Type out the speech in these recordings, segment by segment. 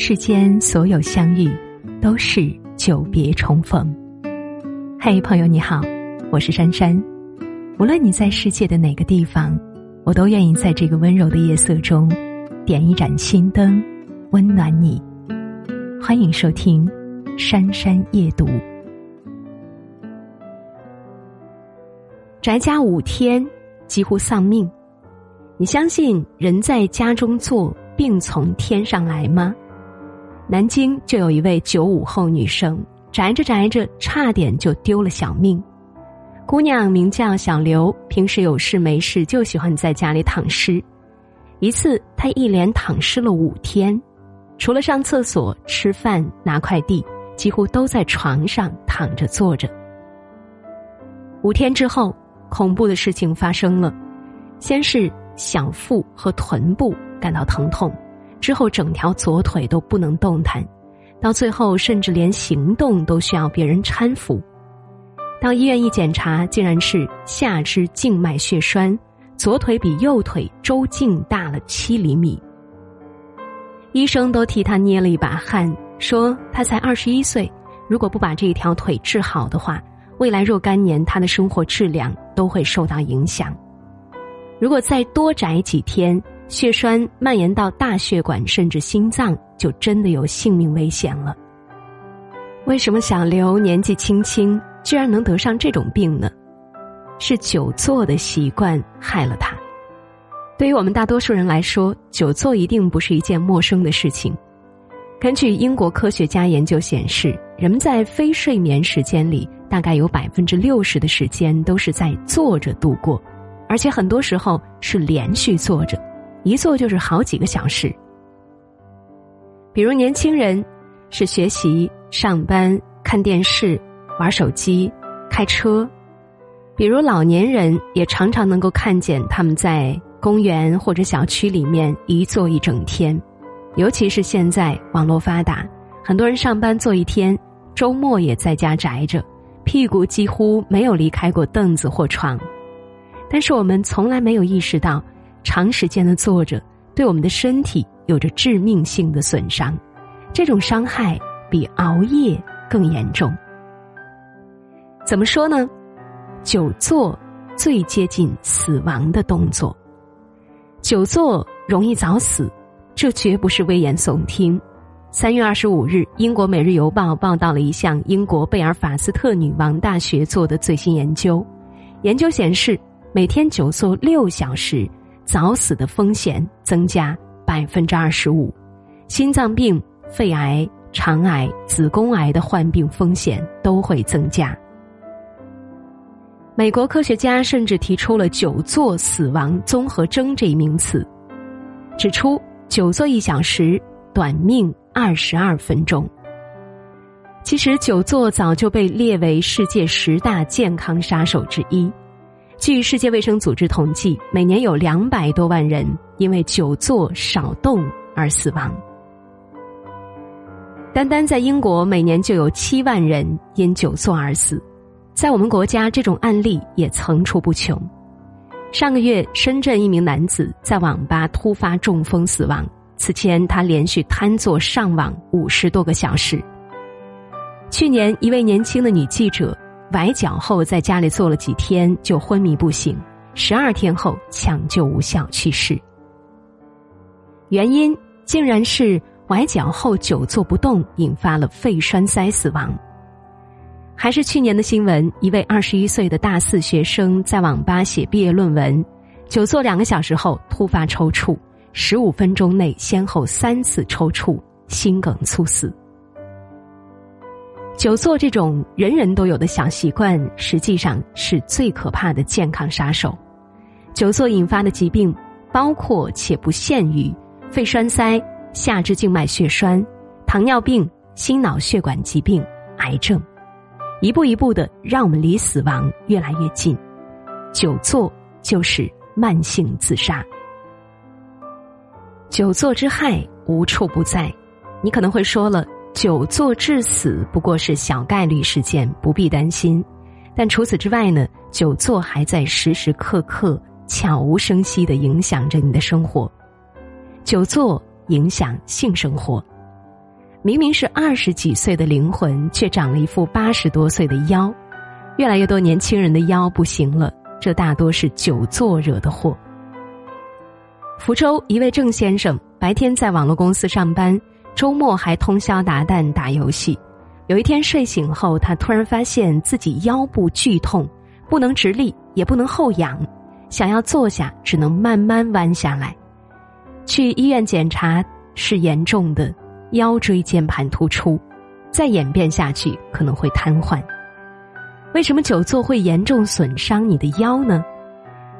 世间所有相遇，都是久别重逢。嘿，朋友你好，我是珊珊。无论你在世界的哪个地方，我都愿意在这个温柔的夜色中，点一盏心灯，温暖你。欢迎收听《珊珊夜读》。宅家五天，几乎丧命。你相信人在家中坐，病从天上来吗？南京就有一位九五后女生，宅着宅着，差点就丢了小命。姑娘名叫小刘，平时有事没事就喜欢在家里躺尸。一次，她一连躺尸了五天，除了上厕所、吃饭、拿快递，几乎都在床上躺着坐着。五天之后，恐怖的事情发生了，先是。小腹和臀部感到疼痛，之后整条左腿都不能动弹，到最后甚至连行动都需要别人搀扶。到医院一检查，竟然是下肢静脉血栓，左腿比右腿周径大了七厘米。医生都替他捏了一把汗，说他才二十一岁，如果不把这一条腿治好的话，未来若干年他的生活质量都会受到影响。如果再多宅几天，血栓蔓延到大血管甚至心脏，就真的有性命危险了。为什么小刘年纪轻轻居然能得上这种病呢？是久坐的习惯害了他。对于我们大多数人来说，久坐一定不是一件陌生的事情。根据英国科学家研究显示，人们在非睡眠时间里，大概有百分之六十的时间都是在坐着度过。而且很多时候是连续坐着，一坐就是好几个小时。比如年轻人是学习、上班、看电视、玩手机、开车；比如老年人也常常能够看见他们在公园或者小区里面一坐一整天。尤其是现在网络发达，很多人上班坐一天，周末也在家宅着，屁股几乎没有离开过凳子或床。但是我们从来没有意识到，长时间的坐着对我们的身体有着致命性的损伤，这种伤害比熬夜更严重。怎么说呢？久坐最接近死亡的动作，久坐容易早死，这绝不是危言耸听。三月二十五日，英国《每日邮报》报道了一项英国贝尔法斯特女王大学做的最新研究，研究显示。每天久坐六小时，早死的风险增加百分之二十五，心脏病、肺癌、肠癌、子宫癌的患病风险都会增加。美国科学家甚至提出了“久坐死亡综合征”这一名词，指出久坐一小时，短命二十二分钟。其实，久坐早就被列为世界十大健康杀手之一。据世界卫生组织统计，每年有两百多万人因为久坐少动而死亡。单单在英国，每年就有七万人因久坐而死。在我们国家，这种案例也层出不穷。上个月，深圳一名男子在网吧突发中风死亡。此前，他连续瘫坐上网五十多个小时。去年，一位年轻的女记者。崴脚后，在家里坐了几天就昏迷不醒，十二天后抢救无效去世。原因竟然是崴脚后久坐不动，引发了肺栓塞死亡。还是去年的新闻，一位二十一岁的大四学生在网吧写毕业论文，久坐两个小时后突发抽搐，十五分钟内先后三次抽搐，心梗猝死。久坐这种人人都有的小习惯，实际上是最可怕的健康杀手。久坐引发的疾病包括且不限于肺栓塞、下肢静脉血栓、糖尿病、心脑血管疾病、癌症，一步一步的让我们离死亡越来越近。久坐就是慢性自杀。久坐之害无处不在，你可能会说了。久坐致死不过是小概率事件，不必担心。但除此之外呢，久坐还在时时刻刻悄无声息的影响着你的生活。久坐影响性生活，明明是二十几岁的灵魂，却长了一副八十多岁的腰。越来越多年轻人的腰不行了，这大多是久坐惹的祸。福州一位郑先生白天在网络公司上班，周末还通宵达旦打游戏。有一天睡醒后，他突然发现自己腰部剧痛，不能直立，也不能后仰，想要坐下只能慢慢弯下来。去医院检查是严重的腰椎间盘突出，再演变下去可能会瘫痪。为什么久坐会严重损伤你的腰呢？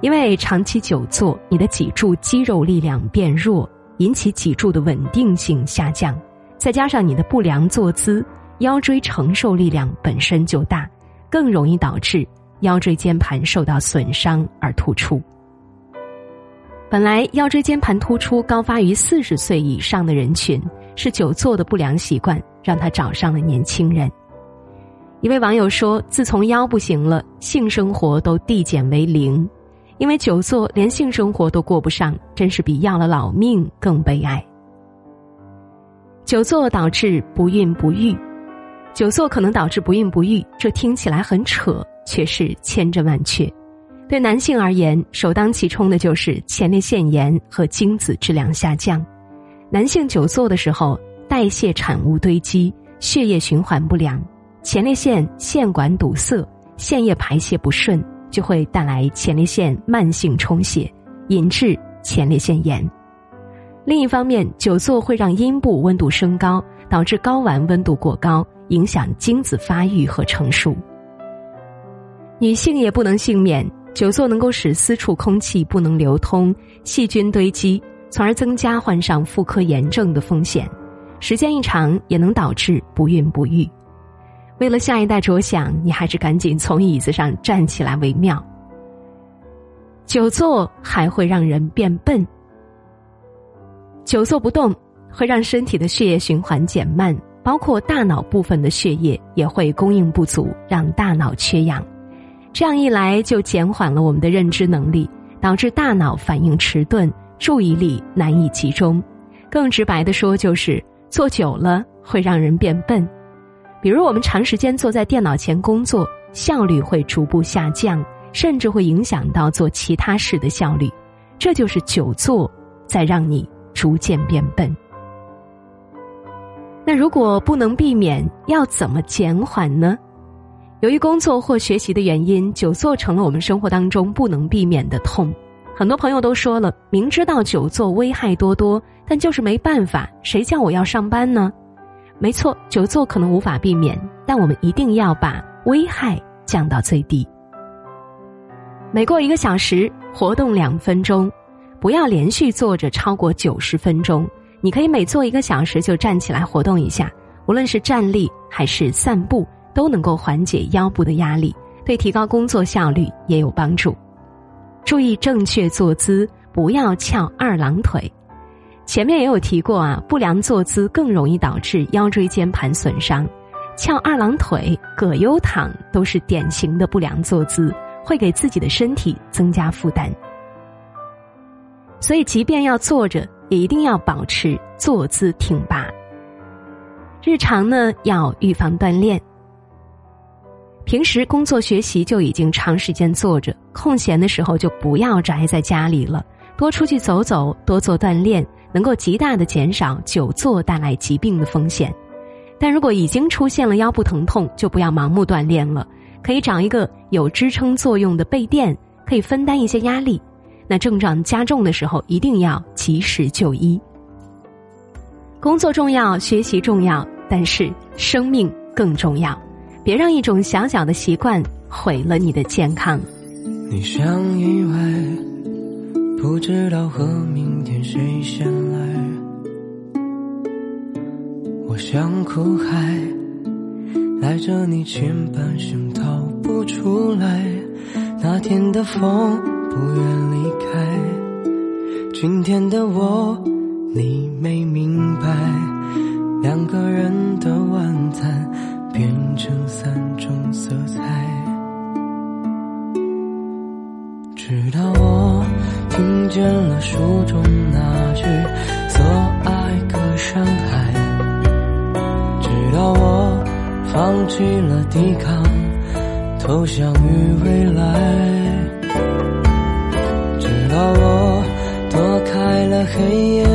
因为长期久坐，你的脊柱肌肉力量变弱，引起脊柱的稳定性下降，再加上你的不良坐姿。腰椎承受力量本身就大，更容易导致腰椎间盘受到损伤而突出。本来腰椎间盘突出高发于四十岁以上的人群，是久坐的不良习惯让他找上了年轻人。一位网友说：“自从腰不行了，性生活都递减为零，因为久坐连性生活都过不上，真是比要了老命更悲哀。”久坐导致不孕不育。久坐可能导致不孕不育，这听起来很扯，却是千真万确。对男性而言，首当其冲的就是前列腺炎和精子质量下降。男性久坐的时候，代谢产物堆积，血液循环不良，前列腺腺管堵塞，腺液排泄不顺，就会带来前列腺慢性充血，引致前列腺炎。另一方面，久坐会让阴部温度升高，导致睾丸温度过高。影响精子发育和成熟。女性也不能幸免，久坐能够使私处空气不能流通，细菌堆积，从而增加患上妇科炎症的风险。时间一长，也能导致不孕不育。为了下一代着想，你还是赶紧从椅子上站起来为妙。久坐还会让人变笨。久坐不动会让身体的血液循环减慢。包括大脑部分的血液也会供应不足，让大脑缺氧，这样一来就减缓了我们的认知能力，导致大脑反应迟钝，注意力难以集中。更直白的说，就是坐久了会让人变笨。比如我们长时间坐在电脑前工作，效率会逐步下降，甚至会影响到做其他事的效率。这就是久坐在让你逐渐变笨。那如果不能避免，要怎么减缓呢？由于工作或学习的原因，久坐成了我们生活当中不能避免的痛。很多朋友都说了，明知道久坐危害多多，但就是没办法。谁叫我要上班呢？没错，久坐可能无法避免，但我们一定要把危害降到最低。每过一个小时，活动两分钟，不要连续坐着超过九十分钟。你可以每坐一个小时就站起来活动一下，无论是站立还是散步，都能够缓解腰部的压力，对提高工作效率也有帮助。注意正确坐姿，不要翘二郎腿。前面也有提过啊，不良坐姿更容易导致腰椎间盘损伤，翘二郎腿、葛优躺都是典型的不良坐姿，会给自己的身体增加负担。所以，即便要坐着。也一定要保持坐姿挺拔。日常呢要预防锻炼。平时工作学习就已经长时间坐着，空闲的时候就不要宅在家里了，多出去走走，多做锻炼，能够极大的减少久坐带来疾病的风险。但如果已经出现了腰部疼痛，就不要盲目锻炼了，可以找一个有支撑作用的背垫，可以分担一些压力。那症状加重的时候，一定要及时就医。工作重要，学习重要，但是生命更重要。别让一种小小的习惯毁了你的健康。你像意外，不知道和明天谁先来。我像苦海，赖着你前半生逃不出来。那天的风。不愿离开，今天的我，你没明白，两个人的晚餐变成三种色见了书中那句所爱隔山海，直到我放弃了抵抗，投降于未来。直到我躲开了黑夜。